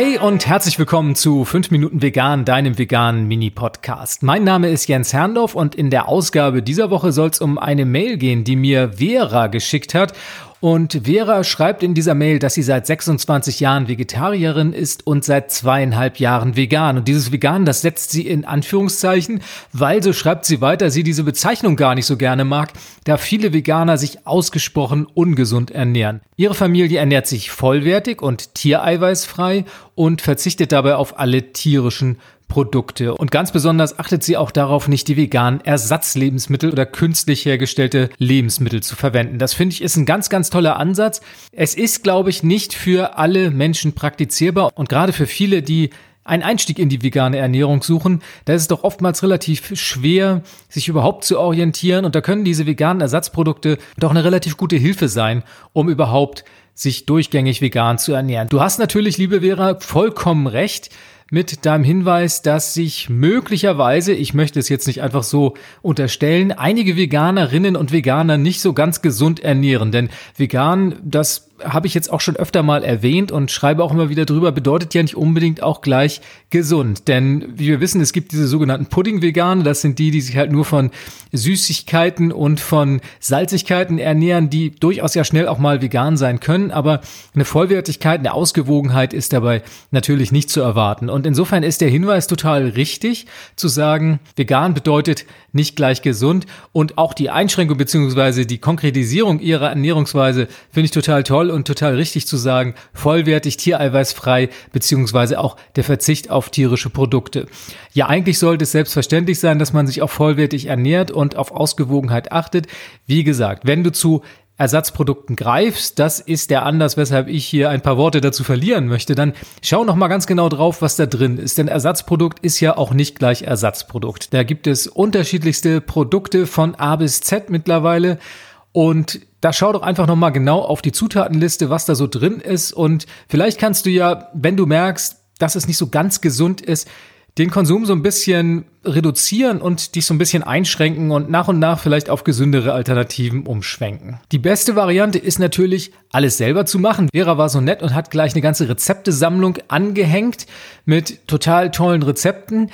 Hey und herzlich willkommen zu 5 Minuten Vegan, deinem veganen Mini-Podcast. Mein Name ist Jens Herndorf und in der Ausgabe dieser Woche soll es um eine Mail gehen, die mir Vera geschickt hat und Vera schreibt in dieser Mail, dass sie seit 26 Jahren Vegetarierin ist und seit zweieinhalb Jahren vegan. Und dieses Vegan, das setzt sie in Anführungszeichen, weil, so schreibt sie weiter, sie diese Bezeichnung gar nicht so gerne mag, da viele Veganer sich ausgesprochen ungesund ernähren. Ihre Familie ernährt sich vollwertig und tiereiweißfrei und verzichtet dabei auf alle tierischen Produkte. Und ganz besonders achtet sie auch darauf, nicht die veganen Ersatzlebensmittel oder künstlich hergestellte Lebensmittel zu verwenden. Das finde ich ist ein ganz, ganz toller Ansatz. Es ist, glaube ich, nicht für alle Menschen praktizierbar und gerade für viele, die einen Einstieg in die vegane Ernährung suchen, da ist es doch oftmals relativ schwer, sich überhaupt zu orientieren und da können diese veganen Ersatzprodukte doch eine relativ gute Hilfe sein, um überhaupt sich durchgängig vegan zu ernähren. Du hast natürlich, liebe Vera, vollkommen recht mit deinem Hinweis, dass sich möglicherweise, ich möchte es jetzt nicht einfach so unterstellen, einige Veganerinnen und Veganer nicht so ganz gesund ernähren. Denn vegan, das habe ich jetzt auch schon öfter mal erwähnt und schreibe auch immer wieder drüber, bedeutet ja nicht unbedingt auch gleich gesund. Denn wie wir wissen, es gibt diese sogenannten Pudding-Vegane, das sind die, die sich halt nur von Süßigkeiten und von Salzigkeiten ernähren, die durchaus ja schnell auch mal vegan sein können, aber eine Vollwertigkeit, eine Ausgewogenheit ist dabei natürlich nicht zu erwarten. Und insofern ist der Hinweis total richtig, zu sagen, vegan bedeutet nicht gleich gesund und auch die Einschränkung beziehungsweise die Konkretisierung ihrer Ernährungsweise finde ich total toll und total richtig zu sagen, vollwertig, tiereiweißfrei, beziehungsweise auch der Verzicht auf tierische Produkte. Ja, eigentlich sollte es selbstverständlich sein, dass man sich auch vollwertig ernährt und auf Ausgewogenheit achtet. Wie gesagt, wenn du zu Ersatzprodukten greifst, das ist der Anlass, weshalb ich hier ein paar Worte dazu verlieren möchte, dann schau noch mal ganz genau drauf, was da drin ist. Denn Ersatzprodukt ist ja auch nicht gleich Ersatzprodukt. Da gibt es unterschiedlichste Produkte von A bis Z mittlerweile und da schau doch einfach nochmal genau auf die Zutatenliste, was da so drin ist. Und vielleicht kannst du ja, wenn du merkst, dass es nicht so ganz gesund ist, den Konsum so ein bisschen reduzieren und dich so ein bisschen einschränken und nach und nach vielleicht auf gesündere Alternativen umschwenken. Die beste Variante ist natürlich, alles selber zu machen. Vera war so nett und hat gleich eine ganze Rezeptesammlung angehängt mit total tollen Rezepten.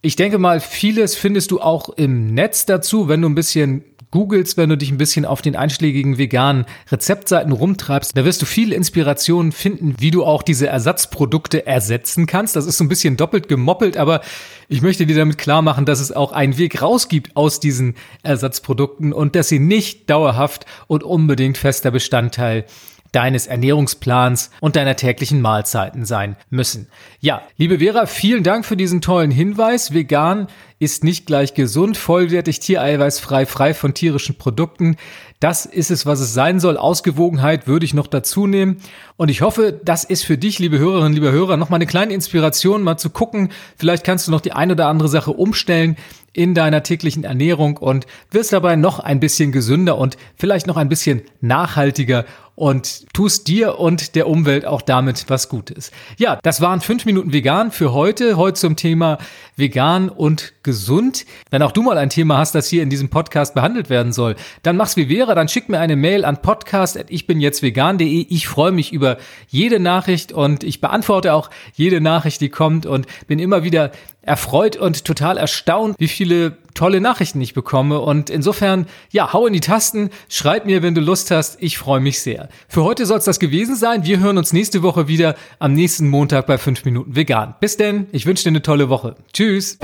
Ich denke mal, vieles findest du auch im Netz dazu, wenn du ein bisschen googelst, wenn du dich ein bisschen auf den einschlägigen veganen Rezeptseiten rumtreibst, da wirst du viele Inspirationen finden, wie du auch diese Ersatzprodukte ersetzen kannst. Das ist so ein bisschen doppelt gemoppelt, aber ich möchte dir damit klar machen, dass es auch einen Weg raus gibt aus diesen Ersatzprodukten und dass sie nicht dauerhaft und unbedingt fester Bestandteil deines Ernährungsplans und deiner täglichen Mahlzeiten sein müssen. Ja, liebe Vera, vielen Dank für diesen tollen Hinweis. Vegan ist nicht gleich gesund, vollwertig, tiereiweißfrei, frei von tierischen Produkten. Das ist es, was es sein soll. Ausgewogenheit würde ich noch dazu nehmen. Und ich hoffe, das ist für dich, liebe Hörerinnen, liebe Hörer, noch mal eine kleine Inspiration, mal zu gucken. Vielleicht kannst du noch die ein oder andere Sache umstellen in deiner täglichen Ernährung und wirst dabei noch ein bisschen gesünder und vielleicht noch ein bisschen nachhaltiger und tust dir und der Umwelt auch damit was Gutes. Ja, das waren fünf Minuten vegan für heute. Heute zum Thema vegan und gesund. Wenn auch du mal ein Thema hast, das hier in diesem Podcast behandelt werden soll, dann mach's wie wäre, dann schick mir eine Mail an podcast.ichbinjetztvegan.de. Ich freue mich über jede Nachricht und ich beantworte auch jede Nachricht, die kommt und bin immer wieder erfreut und total erstaunt, wie viele tolle Nachrichten ich bekomme. Und insofern, ja, hau in die Tasten, schreib mir, wenn du Lust hast. Ich freue mich sehr. Für heute soll es das gewesen sein. Wir hören uns nächste Woche wieder am nächsten Montag bei 5 Minuten Vegan. Bis denn, ich wünsche dir eine tolle Woche. Tschüss.